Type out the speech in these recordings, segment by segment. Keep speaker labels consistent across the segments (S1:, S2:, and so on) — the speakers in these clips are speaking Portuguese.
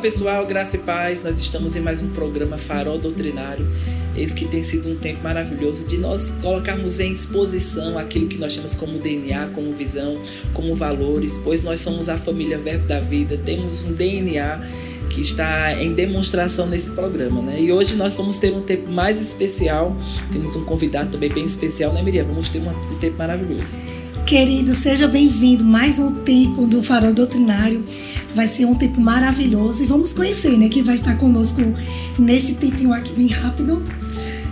S1: pessoal, graça e paz. Nós estamos em mais um programa Farol Doutrinário. Esse que tem sido um tempo maravilhoso de nós colocarmos em exposição aquilo que nós temos como DNA, como visão, como valores, pois nós somos a família Verbo da Vida, temos um DNA que está em demonstração nesse programa, né? E hoje nós vamos ter um tempo mais especial. Temos um convidado também bem especial, né, Miriam? Vamos ter um tempo maravilhoso.
S2: Querido, seja bem-vindo mais um tempo do Farol Doutrinário. Vai ser um tempo maravilhoso e vamos conhecer, né? Quem vai estar conosco nesse tempinho aqui bem rápido.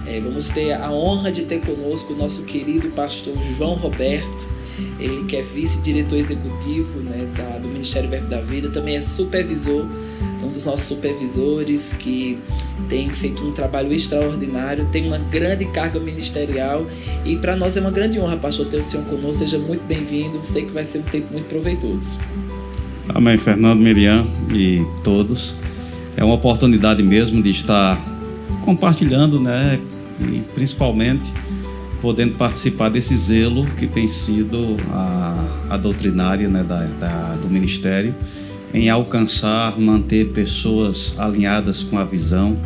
S1: É, vamos ter a honra de ter conosco o nosso querido pastor João Roberto. Ele que é vice-diretor executivo né, da, do Ministério Verbo da Vida, também é supervisor, um dos nossos supervisores que tem feito um trabalho extraordinário, tem uma grande carga ministerial e para nós é uma grande honra, pastor, ter o senhor conosco. Seja muito bem-vindo, sei que vai ser um tempo muito proveitoso.
S3: Amém, Fernando, Miriam e todos. É uma oportunidade mesmo de estar compartilhando, né, e principalmente podendo participar desse zelo que tem sido a, a doutrinária né, da, da, do ministério em alcançar, manter pessoas alinhadas com a visão.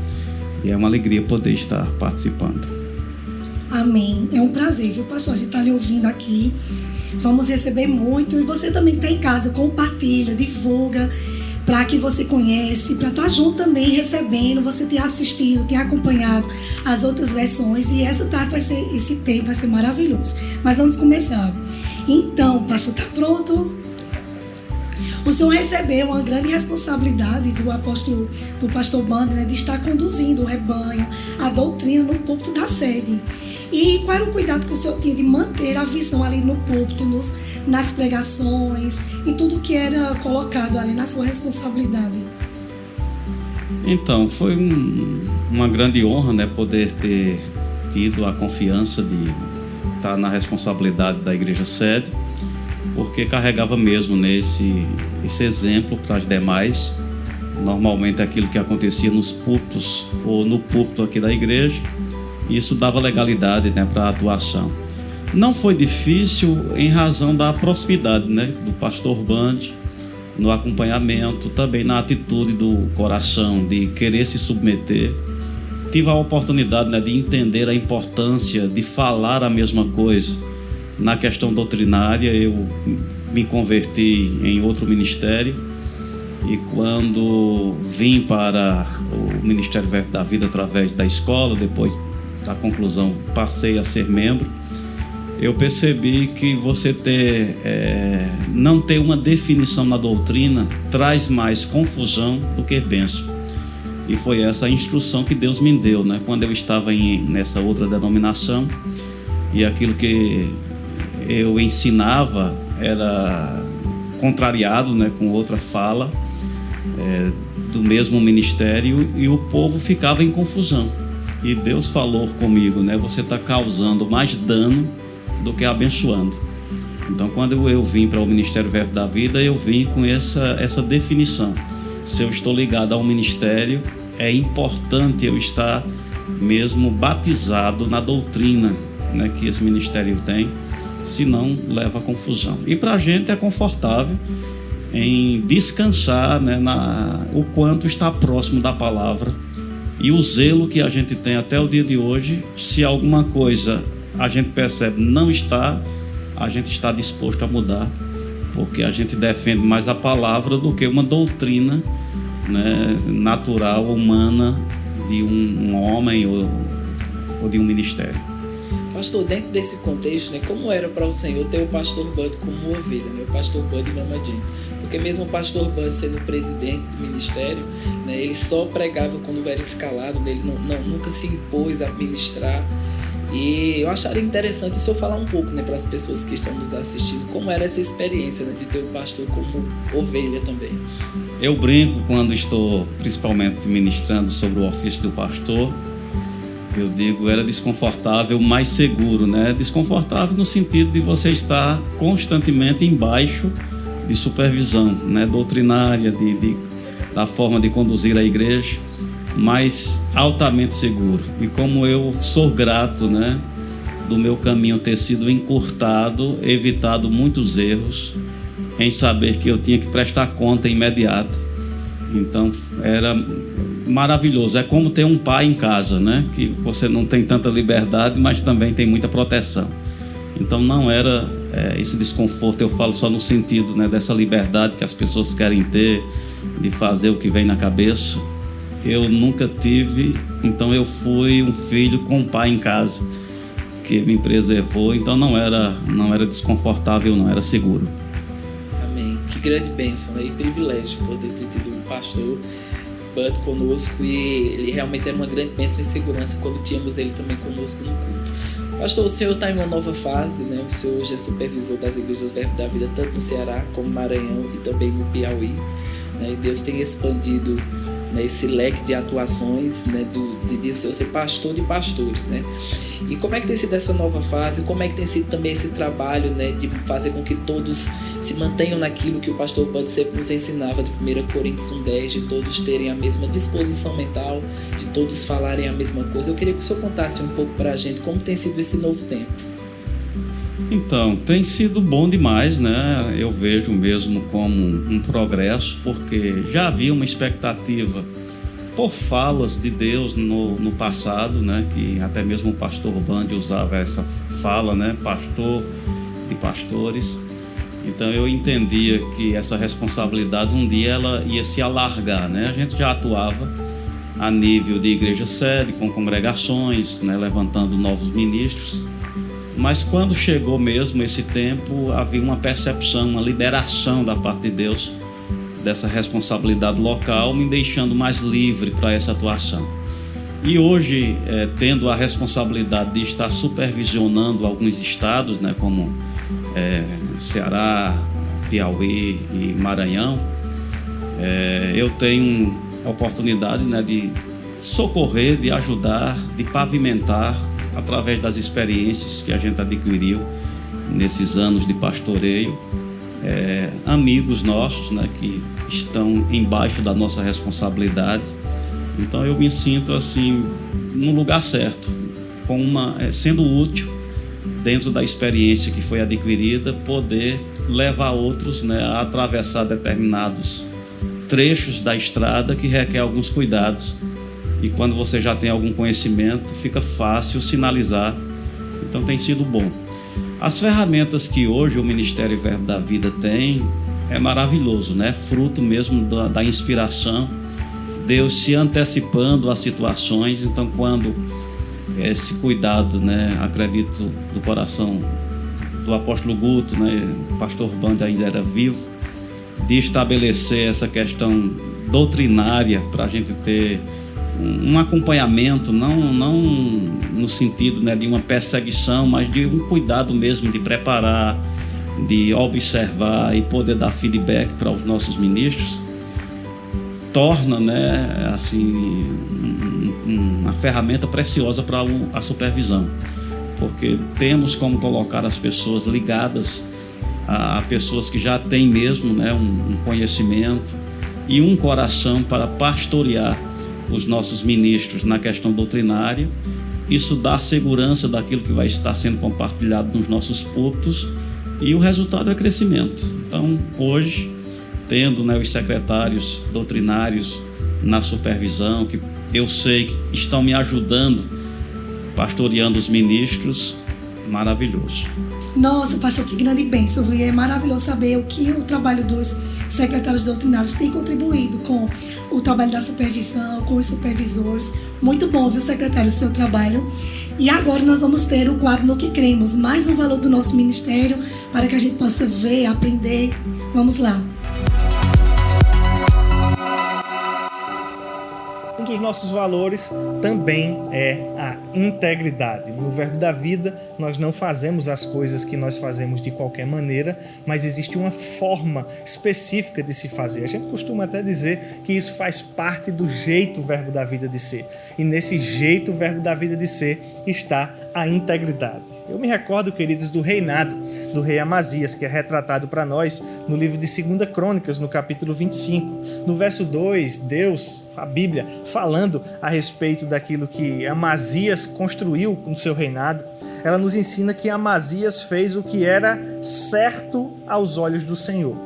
S3: E é uma alegria poder estar participando.
S2: Amém. É um prazer, viu, pastor? A gente está lhe ouvindo aqui. Vamos receber muito. E você também está em casa, compartilha, divulga para quem você conhece, para estar tá junto também recebendo, você ter assistido, ter acompanhado as outras versões e essa tarde vai ser esse tempo vai ser maravilhoso. Mas vamos começar. Então, pastor, tá pronto? O senhor recebeu uma grande responsabilidade do apóstolo, do pastor Banda, né, de estar conduzindo o rebanho, a doutrina no púlpito da sede. E qual era o cuidado que o senhor tinha de manter a visão ali no púlpito, nos, nas pregações, e tudo que era colocado ali na sua responsabilidade?
S3: Então, foi um, uma grande honra né, poder ter tido a confiança de estar na responsabilidade da igreja sede porque carregava mesmo nesse esse exemplo para as demais. Normalmente aquilo que acontecia nos púlpitos ou no púlpito aqui da igreja, isso dava legalidade né, para a atuação. Não foi difícil em razão da proximidade né, do pastor Band, no acompanhamento, também na atitude do coração de querer se submeter. Tive a oportunidade né, de entender a importância de falar a mesma coisa na questão doutrinária, eu me converti em outro ministério e quando vim para o Ministério da Vida através da escola, depois da conclusão passei a ser membro, eu percebi que você ter é, não ter uma definição na doutrina traz mais confusão do que benção. E foi essa a instrução que Deus me deu, né? Quando eu estava em, nessa outra denominação e aquilo que eu ensinava era contrariado né, com outra fala é, do mesmo ministério e o povo ficava em confusão. E Deus falou comigo, né? Você está causando mais dano do que abençoando. Então, quando eu, vim para o Ministério Verbo da Vida, eu vim com essa, essa definição. Se eu estou ligado ao ministério, é importante eu estar mesmo batizado na doutrina né, que esse ministério tem senão leva a confusão. E para a gente é confortável em descansar né, na, o quanto está próximo da palavra e o zelo que a gente tem até o dia de hoje. Se alguma coisa a gente percebe não está, a gente está disposto a mudar, porque a gente defende mais a palavra do que uma doutrina né, natural, humana de um, um homem ou, ou de um ministério.
S1: Pastor, dentro desse contexto, né, como era para o Senhor ter o pastor Bud como ovelha, né, o pastor Bud e Mama Jane? Porque mesmo o pastor Bud sendo presidente do ministério, né, ele só pregava quando era escalado, né, ele não, não, nunca se impôs a ministrar. E eu acharia interessante o senhor falar um pouco né, para as pessoas que estão nos assistindo, como era essa experiência né, de ter o pastor como ovelha também.
S3: Eu brinco quando estou principalmente ministrando sobre o ofício do pastor, eu digo, era desconfortável, mas seguro, né? Desconfortável no sentido de você estar constantemente embaixo de supervisão, né? Doutrinária, de, de da forma de conduzir a igreja, mas altamente seguro. E como eu sou grato, né? Do meu caminho ter sido encurtado, evitado muitos erros, em saber que eu tinha que prestar conta imediata Então era maravilhoso. É como ter um pai em casa, né? Que você não tem tanta liberdade, mas também tem muita proteção. Então não era é, esse desconforto, eu falo só no sentido né, dessa liberdade que as pessoas querem ter, de fazer o que vem na cabeça. Eu nunca tive, então eu fui um filho com um pai em casa que me preservou, então não era, não era desconfortável, não era seguro.
S1: Amém. Que grande bênção né? e privilégio poder ter tido um pastor Bud conosco e ele realmente era uma grande bênção e segurança quando tínhamos ele também conosco no culto. Pastor, o senhor está em uma nova fase, né? O senhor hoje é supervisor das igrejas Verbo da Vida, tanto no Ceará como no Maranhão e também no Piauí. Né? E Deus tem expandido né, esse leque de atuações né, do, de Deus ser pastor de pastores. Né? E como é que tem sido essa nova fase? Como é que tem sido também esse trabalho né, de fazer com que todos se mantenham naquilo que o pastor pode sempre nos ensinava de 1 Coríntios 1,10, de todos terem a mesma disposição mental, de todos falarem a mesma coisa. Eu queria que o senhor contasse um pouco para a gente como tem sido esse novo tempo.
S3: Então, tem sido bom demais, né? Eu vejo mesmo como um progresso, porque já havia uma expectativa por falas de Deus no, no passado, né? Que até mesmo o pastor Bandi usava essa fala, né? Pastor de pastores. Então eu entendia que essa responsabilidade um dia ela ia se alargar, né? A gente já atuava a nível de igreja sede, com congregações, né? levantando novos ministros mas quando chegou mesmo esse tempo, havia uma percepção, uma lideração da parte de Deus dessa responsabilidade local, me deixando mais livre para essa atuação. E hoje, é, tendo a responsabilidade de estar supervisionando alguns estados, né, como é, Ceará, Piauí e Maranhão, é, eu tenho a oportunidade né, de socorrer, de ajudar, de pavimentar através das experiências que a gente adquiriu nesses anos de pastoreio, é, amigos nossos né, que estão embaixo da nossa responsabilidade. Então eu me sinto assim no lugar certo, com uma, é, sendo útil dentro da experiência que foi adquirida, poder levar outros né, a atravessar determinados trechos da estrada que requer alguns cuidados e quando você já tem algum conhecimento, fica fácil sinalizar. Então tem sido bom. As ferramentas que hoje o Ministério Verbo da Vida tem é maravilhoso, né? Fruto mesmo da, da inspiração, Deus se antecipando às situações. Então, quando esse cuidado, né, acredito, do coração do apóstolo Guto, né, o pastor Banda ainda era vivo, de estabelecer essa questão doutrinária para a gente ter um acompanhamento, não, não no sentido né, de uma perseguição, mas de um cuidado mesmo de preparar, de observar e poder dar feedback para os nossos ministros, torna né, assim, uma ferramenta preciosa para a supervisão, porque temos como colocar as pessoas ligadas a, pessoas que já têm mesmo né, um conhecimento e um coração para pastorear os nossos ministros na questão doutrinária. Isso dá segurança daquilo que vai estar sendo compartilhado nos nossos púlpitos e o resultado é crescimento. Então, hoje, tendo né, os secretários doutrinários na supervisão, que eu sei que estão me ajudando, pastoreando os ministros, maravilhoso.
S2: Nossa, pastor, que grande bênção. E é maravilhoso saber o que o trabalho dos secretários doutrinários tem contribuído com o trabalho da supervisão, com os supervisores. Muito bom, viu, secretário, o seu trabalho. E agora nós vamos ter o quadro No Que Cremos, mais um valor do nosso ministério, para que a gente possa ver, aprender. Vamos lá.
S4: Dos nossos valores também é a integridade. No Verbo da Vida, nós não fazemos as coisas que nós fazemos de qualquer maneira, mas existe uma forma específica de se fazer. A gente costuma até dizer que isso faz parte do jeito Verbo da Vida de ser. E nesse jeito Verbo da Vida de ser está a integridade. Eu me recordo, queridos, do reinado do rei Amazias, que é retratado para nós no livro de 2 Crônicas, no capítulo 25. No verso 2, Deus, a Bíblia, falando a respeito daquilo que Amazias construiu com seu reinado, ela nos ensina que Amazias fez o que era certo aos olhos do Senhor,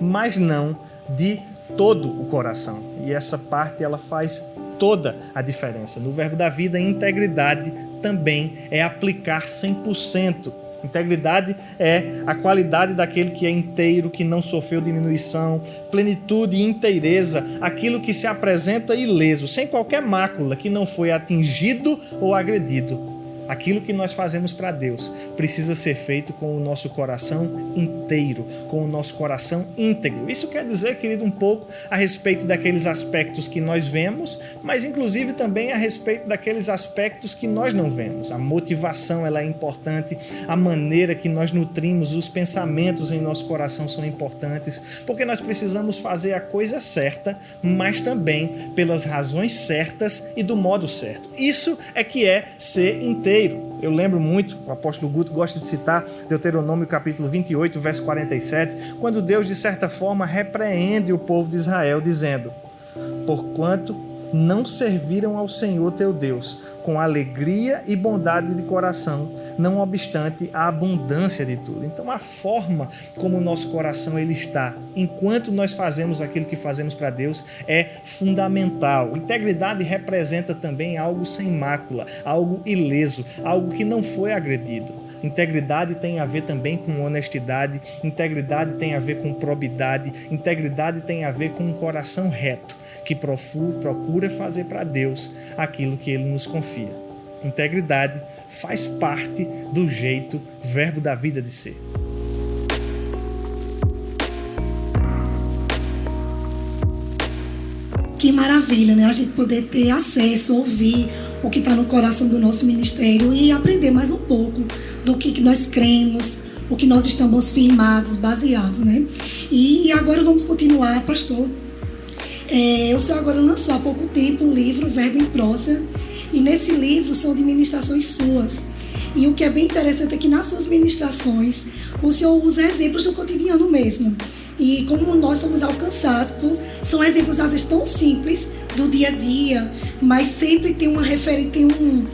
S4: mas não de todo o coração. E essa parte ela faz toda a diferença. No verbo da vida, integridade também é aplicar 100%. Integridade é a qualidade daquele que é inteiro, que não sofreu diminuição, plenitude e inteireza, aquilo que se apresenta ileso, sem qualquer mácula, que não foi atingido ou agredido. Aquilo que nós fazemos para Deus precisa ser feito com o nosso coração inteiro, com o nosso coração íntegro. Isso quer dizer, querido, um pouco a respeito daqueles aspectos que nós vemos, mas inclusive também a respeito daqueles aspectos que nós não vemos. A motivação ela é importante, a maneira que nós nutrimos os pensamentos em nosso coração são importantes, porque nós precisamos fazer a coisa certa, mas também pelas razões certas e do modo certo. Isso é que é ser inteiro eu lembro muito, o apóstolo Guto gosta de citar Deuteronômio capítulo 28, verso 47, quando Deus, de certa forma, repreende o povo de Israel, dizendo: Porquanto não serviram ao Senhor teu Deus com alegria e bondade de coração, não obstante a abundância de tudo. Então a forma como o nosso coração ele está, enquanto nós fazemos aquilo que fazemos para Deus, é fundamental. Integridade representa também algo sem mácula, algo ileso, algo que não foi agredido. Integridade tem a ver também com honestidade, integridade tem a ver com probidade, integridade tem a ver com um coração reto que procura fazer para Deus aquilo que ele nos confia. Integridade faz parte do jeito, verbo da vida de ser.
S2: Que maravilha, né? A gente poder ter acesso, ouvir o que está no coração do nosso ministério e aprender mais um pouco do que nós cremos, o que nós estamos firmados, baseados, né? E agora vamos continuar, pastor. É, o senhor agora lançou há pouco tempo um livro, Verbo em Prosa, e nesse livro são de ministrações suas. E o que é bem interessante é que nas suas ministrações o senhor usa exemplos do cotidiano mesmo. E como nós somos alcançados, são exemplos às vezes tão simples do dia a dia, mas sempre tem uma referência, tem um,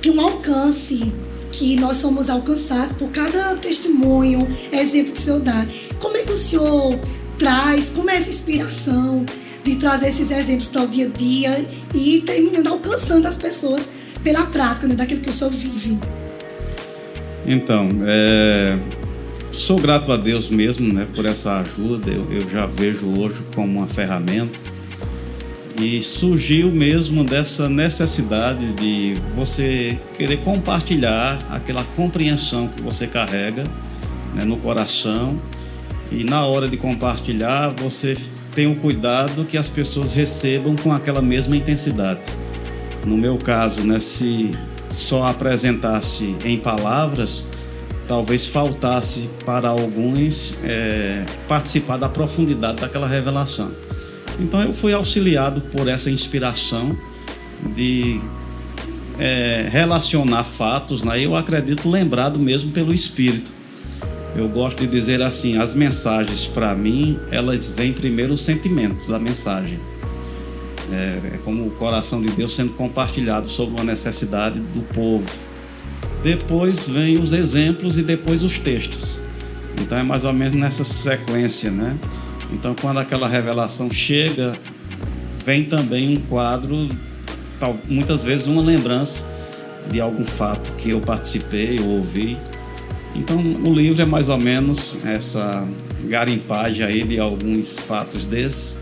S2: tem um alcance que nós somos alcançados por cada testemunho, exemplo que o senhor dá. Como é que o senhor traz, como é essa inspiração de trazer esses exemplos para o dia a dia e terminando alcançando as pessoas pela prática né, daquilo que o senhor vive?
S3: Então, é, sou grato a Deus mesmo né, por essa ajuda. Eu, eu já vejo hoje como uma ferramenta. E surgiu mesmo dessa necessidade de você querer compartilhar aquela compreensão que você carrega né, no coração. E na hora de compartilhar, você tem o cuidado que as pessoas recebam com aquela mesma intensidade. No meu caso, né, se só apresentasse em palavras, talvez faltasse para alguns é, participar da profundidade daquela revelação. Então eu fui auxiliado por essa inspiração de é, relacionar fatos, né? eu acredito lembrado mesmo pelo Espírito. Eu gosto de dizer assim, as mensagens para mim, elas vêm primeiro o sentimento da mensagem. É, é como o coração de Deus sendo compartilhado sobre uma necessidade do povo. Depois vem os exemplos e depois os textos. Então é mais ou menos nessa sequência, né? Então quando aquela revelação chega, vem também um quadro, muitas vezes uma lembrança de algum fato que eu participei ou ouvi então, o livro é mais ou menos essa garimpagem aí de alguns fatos desses.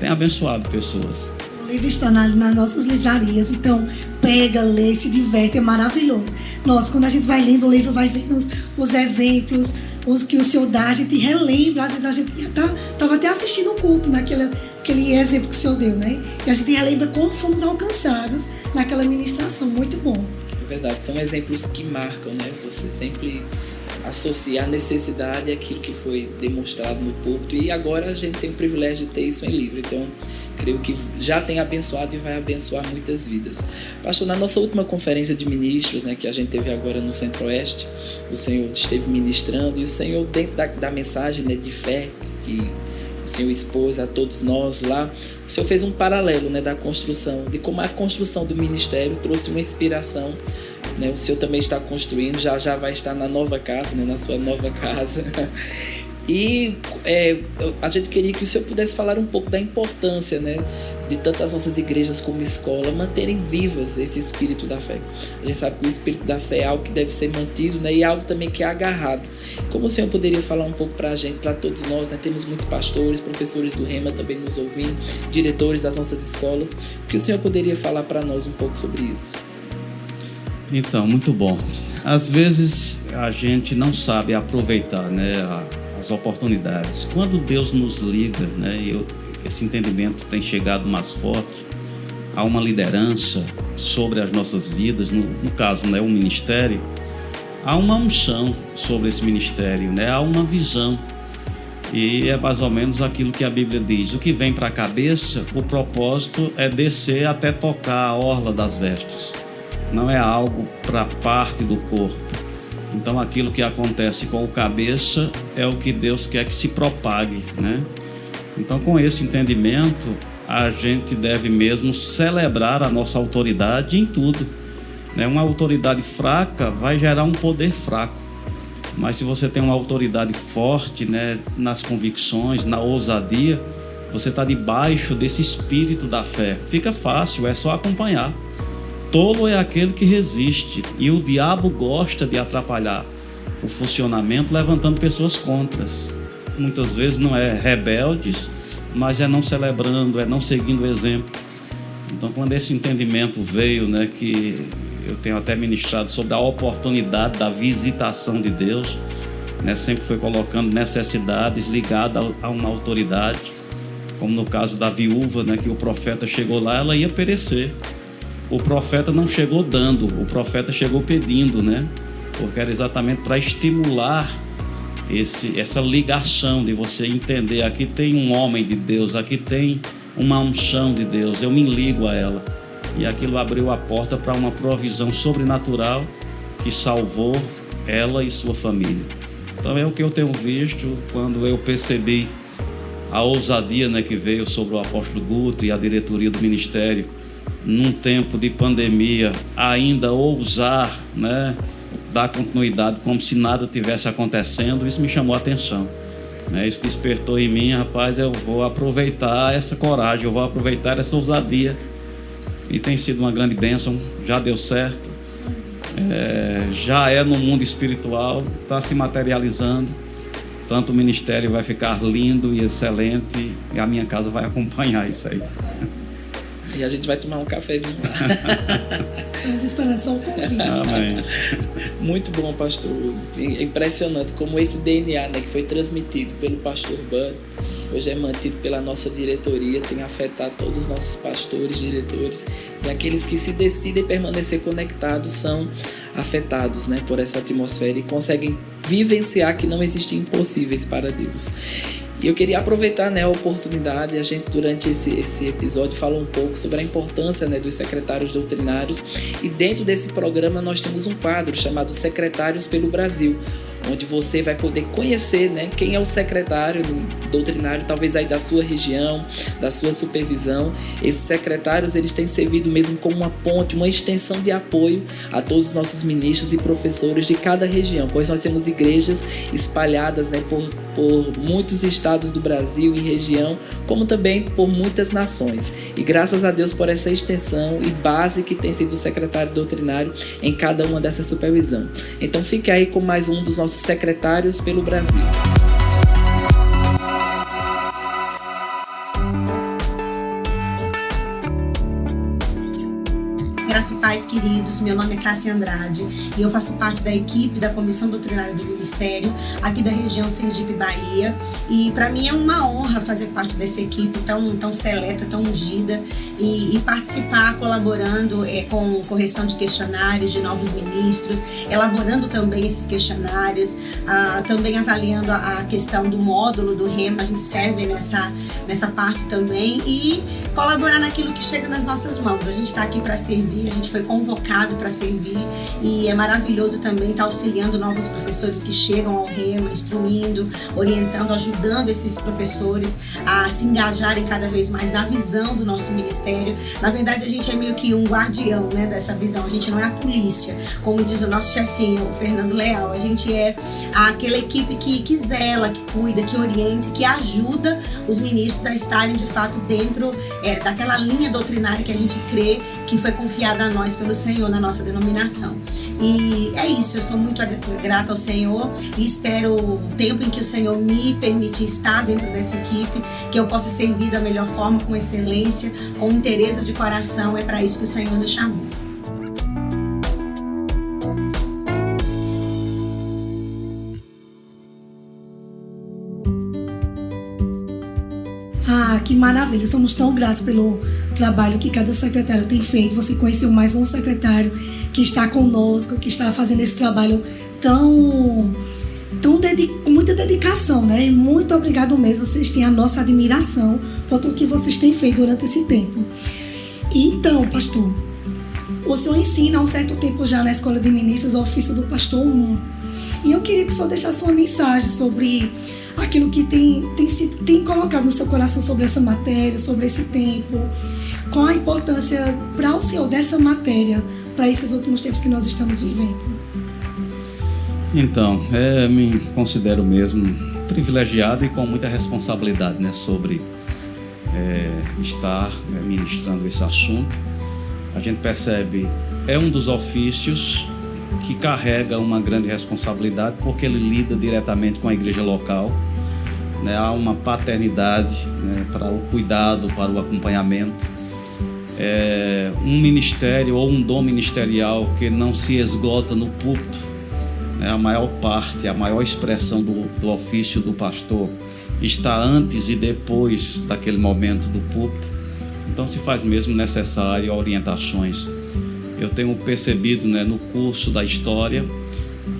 S3: Tem abençoado pessoas.
S2: O livro está na, nas nossas livrarias, então pega, lê, se diverte, é maravilhoso. Nossa, quando a gente vai lendo o livro, vai vendo os, os exemplos, os que o senhor dá, a gente relembra, às vezes a gente estava tá, até assistindo o culto naquele aquele exemplo que o senhor deu, né? E a gente relembra como fomos alcançados naquela ministração, muito bom.
S1: É verdade, são exemplos que marcam, né? Você sempre associa a necessidade àquilo que foi demonstrado no púlpito e agora a gente tem o privilégio de ter isso em livro. Então, creio que já tem abençoado e vai abençoar muitas vidas. Pastor, na nossa última conferência de ministros, né, que a gente teve agora no Centro-Oeste, o Senhor esteve ministrando e o Senhor, dentro da, da mensagem né, de fé que o Senhor expôs a todos nós lá, o Senhor fez um paralelo né, da construção, de como a construção do ministério trouxe uma inspiração. Né? O Senhor também está construindo, já já vai estar na nova casa, né, na sua nova casa. E é, a gente queria que o senhor pudesse falar um pouco da importância, né, de tantas nossas igrejas como escola manterem vivas esse espírito da fé. A gente sabe que o espírito da fé é algo que deve ser mantido, né, e é algo também que é agarrado. Como o senhor poderia falar um pouco para a gente, para todos nós, né? Temos muitos pastores, professores do Rema também nos ouvindo, diretores das nossas escolas. O que o senhor poderia falar para nós um pouco sobre isso?
S3: Então, muito bom. Às vezes a gente não sabe aproveitar, né, as oportunidades. Quando Deus nos liga, né, eu, esse entendimento tem chegado mais forte há uma liderança sobre as nossas vidas, no, no caso, né, o ministério, há uma unção sobre esse ministério, né, há uma visão. E é mais ou menos aquilo que a Bíblia diz: o que vem para a cabeça, o propósito é descer até tocar a orla das vestes, não é algo para parte do corpo. Então, aquilo que acontece com o cabeça é o que Deus quer que se propague, né? Então, com esse entendimento, a gente deve mesmo celebrar a nossa autoridade em tudo. Né? Uma autoridade fraca vai gerar um poder fraco. Mas se você tem uma autoridade forte né, nas convicções, na ousadia, você está debaixo desse espírito da fé. Fica fácil, é só acompanhar. Tolo é aquele que resiste e o diabo gosta de atrapalhar o funcionamento levantando pessoas contras muitas vezes não é rebeldes, mas é não celebrando, é não seguindo o exemplo. Então, quando esse entendimento veio, né, que eu tenho até ministrado sobre a oportunidade da visitação de Deus, né, sempre foi colocando necessidades ligadas a uma autoridade, como no caso da viúva, né, que o profeta chegou lá, ela ia perecer. O profeta não chegou dando, o profeta chegou pedindo, né? Porque era exatamente para estimular esse, essa ligação de você entender: aqui tem um homem de Deus, aqui tem uma unção de Deus, eu me ligo a ela. E aquilo abriu a porta para uma provisão sobrenatural que salvou ela e sua família. Então é o que eu tenho visto quando eu percebi a ousadia né, que veio sobre o apóstolo Guto e a diretoria do ministério num tempo de pandemia ainda ousar, né, dar continuidade como se nada tivesse acontecendo, isso me chamou a atenção. Né? Isso despertou em mim, rapaz, eu vou aproveitar essa coragem, eu vou aproveitar essa ousadia. E tem sido uma grande bênção, já deu certo, é, já é no mundo espiritual, está se materializando. Tanto o ministério vai ficar lindo e excelente, e a minha casa vai acompanhar isso aí.
S1: E a gente vai tomar um cafezinho lá.
S2: Estamos esperando só o convite.
S3: Amém.
S1: Muito bom, pastor. É impressionante como esse DNA né, que foi transmitido pelo pastor Bud, hoje é mantido pela nossa diretoria, tem afetado todos os nossos pastores, diretores e aqueles que se decidem permanecer conectados são afetados né, por essa atmosfera e conseguem vivenciar que não existem impossíveis para Deus. Eu queria aproveitar né, a oportunidade, a gente durante esse, esse episódio falou um pouco sobre a importância né, dos secretários doutrinários. E dentro desse programa nós temos um quadro chamado Secretários pelo Brasil, onde você vai poder conhecer né, quem é o secretário doutrinário, talvez aí da sua região, da sua supervisão. Esses secretários eles têm servido mesmo como uma ponte, uma extensão de apoio a todos os nossos ministros e professores de cada região, pois nós temos igrejas espalhadas né, por, por muitos estados do Brasil e região, como também por muitas nações. E graças a Deus por essa extensão e base que tem sido o secretário doutrinário em cada uma dessas supervisão. Então fique aí com mais um dos nossos secretários pelo Brasil.
S5: Graça e paz, queridos. Meu nome é Cássia Andrade e eu faço parte da equipe da Comissão Doutrinária do Ministério aqui da região Sergipe, Bahia. E para mim é uma honra fazer parte dessa equipe tão, tão seleta, tão ungida e, e participar colaborando é, com correção de questionários de novos ministros, elaborando também esses questionários, ah, também avaliando a, a questão do módulo do REMA, a gente serve nessa, nessa parte também e colaborar naquilo que chega nas nossas mãos. A gente está aqui para servir a gente foi convocado para servir. E é maravilhoso também estar tá auxiliando novos professores que chegam ao Rema, instruindo, orientando, ajudando esses professores a se engajarem cada vez mais na visão do nosso ministério. Na verdade, a gente é meio que um guardião né, dessa visão, a gente não é a polícia, como diz o nosso chefinho, o Fernando Leal, a gente é aquela equipe que, que zela, que cuida, que orienta, que ajuda os ministros a estarem de fato dentro é, daquela linha doutrinária que a gente crê que foi confiada a nós pelo Senhor na nossa denominação. E é isso, eu sou muito grata ao Senhor e espero o tempo em que o Senhor me permite estar dentro dessa equipe, que eu possa servir da melhor forma, com excelência, com interesse de coração. É para isso que o Senhor nos chamou.
S2: Maravilha! Somos tão gratos pelo trabalho que cada secretário tem feito. Você conheceu mais um secretário que está conosco, que está fazendo esse trabalho tão, tão com muita dedicação, né? Muito obrigado mesmo. Vocês têm a nossa admiração por tudo que vocês têm feito durante esse tempo. Então, pastor, o senhor ensina há um certo tempo já na Escola de Ministros o ofício do pastor 1. E eu queria que o senhor deixasse uma mensagem sobre aquilo que tem, tem, tem colocado no seu coração sobre essa matéria, sobre esse tempo. Qual a importância para o senhor dessa matéria para esses últimos tempos que nós estamos vivendo?
S3: Então, é, me considero mesmo privilegiado e com muita responsabilidade né, sobre é, estar né, ministrando esse assunto. A gente percebe, é um dos ofícios que carrega uma grande responsabilidade porque ele lida diretamente com a igreja local. Né? Há uma paternidade né, para o cuidado, para o acompanhamento é, um ministério ou um dom ministerial que não se esgota no púlpito, né, a maior parte, a maior expressão do, do ofício do pastor está antes e depois daquele momento do púlpito. Então se faz mesmo necessário orientações. Eu tenho percebido né, no curso da história,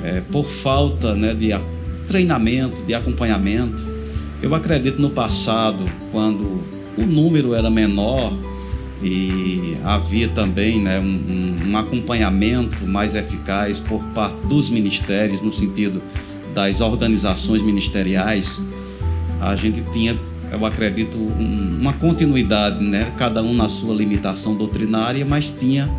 S3: é, por falta né, de treinamento, de acompanhamento, eu acredito no passado, quando o número era menor, e havia também né, um, um, acompanhamento mais eficaz por parte dos ministérios, no sentido das organizações ministeriais, a gente tinha, eu acredito, um, uma continuidade, né, cada um na sua limitação doutrinária, mas tinha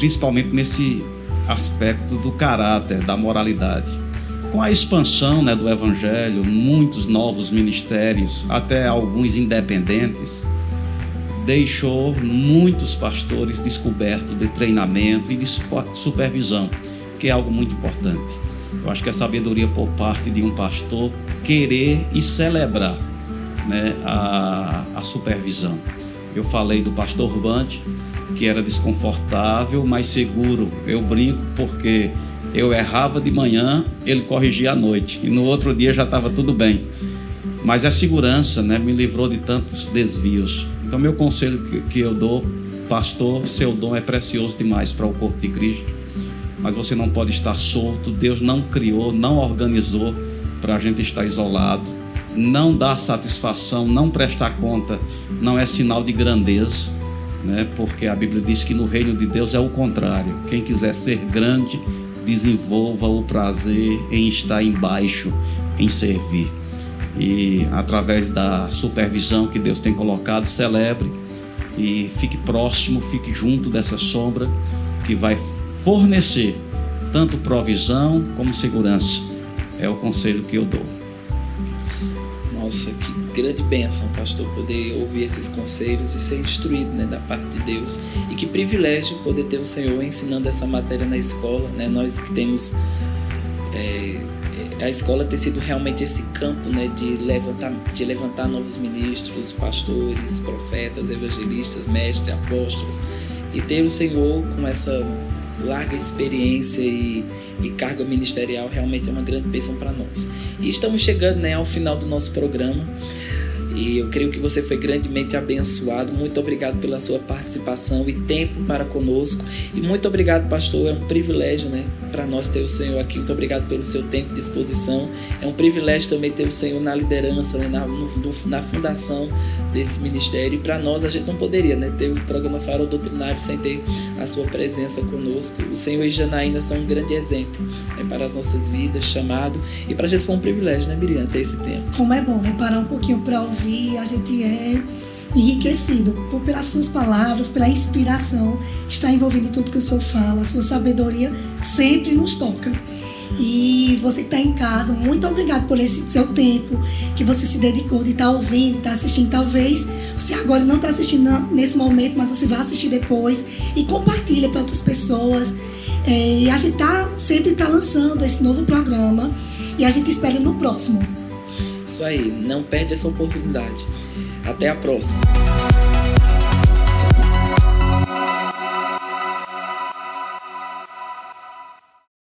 S3: principalmente nesse aspecto do caráter, da moralidade. Com a expansão né, do Evangelho, muitos novos ministérios, até alguns independentes, deixou muitos pastores descobertos de treinamento e de supervisão, que é algo muito importante. Eu acho que a sabedoria por parte de um pastor querer e celebrar né, a, a supervisão. Eu falei do pastor Bante, que era desconfortável, mas seguro. Eu brinco porque eu errava de manhã, ele corrigia à noite, e no outro dia já estava tudo bem. Mas a segurança né, me livrou de tantos desvios. Então, meu conselho que, que eu dou, pastor, seu dom é precioso demais para o corpo de Cristo, mas você não pode estar solto. Deus não criou, não organizou para a gente estar isolado. Não dar satisfação, não prestar conta, não é sinal de grandeza, né? porque a Bíblia diz que no reino de Deus é o contrário. Quem quiser ser grande, desenvolva o prazer em estar embaixo, em servir e através da supervisão que Deus tem colocado, celebre e fique próximo, fique junto dessa sombra que vai fornecer tanto provisão como segurança. É o conselho que eu dou.
S1: Nossa, que grande bênção, pastor, poder ouvir esses conselhos e ser instruído né, da parte de Deus. E que privilégio poder ter o Senhor ensinando essa matéria na escola, né? Nós que temos é, a escola ter sido realmente esse campo né, de, levantar, de levantar novos ministros, pastores, profetas, evangelistas, mestres, apóstolos, e ter o Senhor com essa larga experiência e, e carga ministerial realmente é uma grande bênção para nós. E estamos chegando né, ao final do nosso programa. E eu creio que você foi grandemente abençoado. Muito obrigado pela sua participação e tempo para conosco. E muito obrigado, pastor. É um privilégio, né, para nós ter o Senhor aqui. Muito obrigado pelo seu tempo e disposição. É um privilégio também ter o Senhor na liderança, né, na, no, na fundação desse ministério. E para nós, a gente não poderia né, ter o programa Farol Doutrinário sem ter a sua presença conosco. O Senhor e Janaína são um grande exemplo né, para as nossas vidas, chamado. E para a gente foi um privilégio, né, Miriam, ter esse tempo.
S2: Como é bom, né? Parar um pouquinho para ouvir ouvir, a gente é enriquecido por, pelas suas palavras, pela inspiração está envolvida em tudo que o Senhor fala. A sua sabedoria sempre nos toca. E você que está em casa, muito obrigado por esse seu tempo que você se dedicou de estar tá ouvindo, de estar tá assistindo. Talvez você agora não está assistindo nesse momento, mas você vai assistir depois e compartilha para outras pessoas. É, e a gente tá, sempre está lançando esse novo programa e a gente espera no próximo.
S1: Isso aí, não perde essa oportunidade. Até a próxima.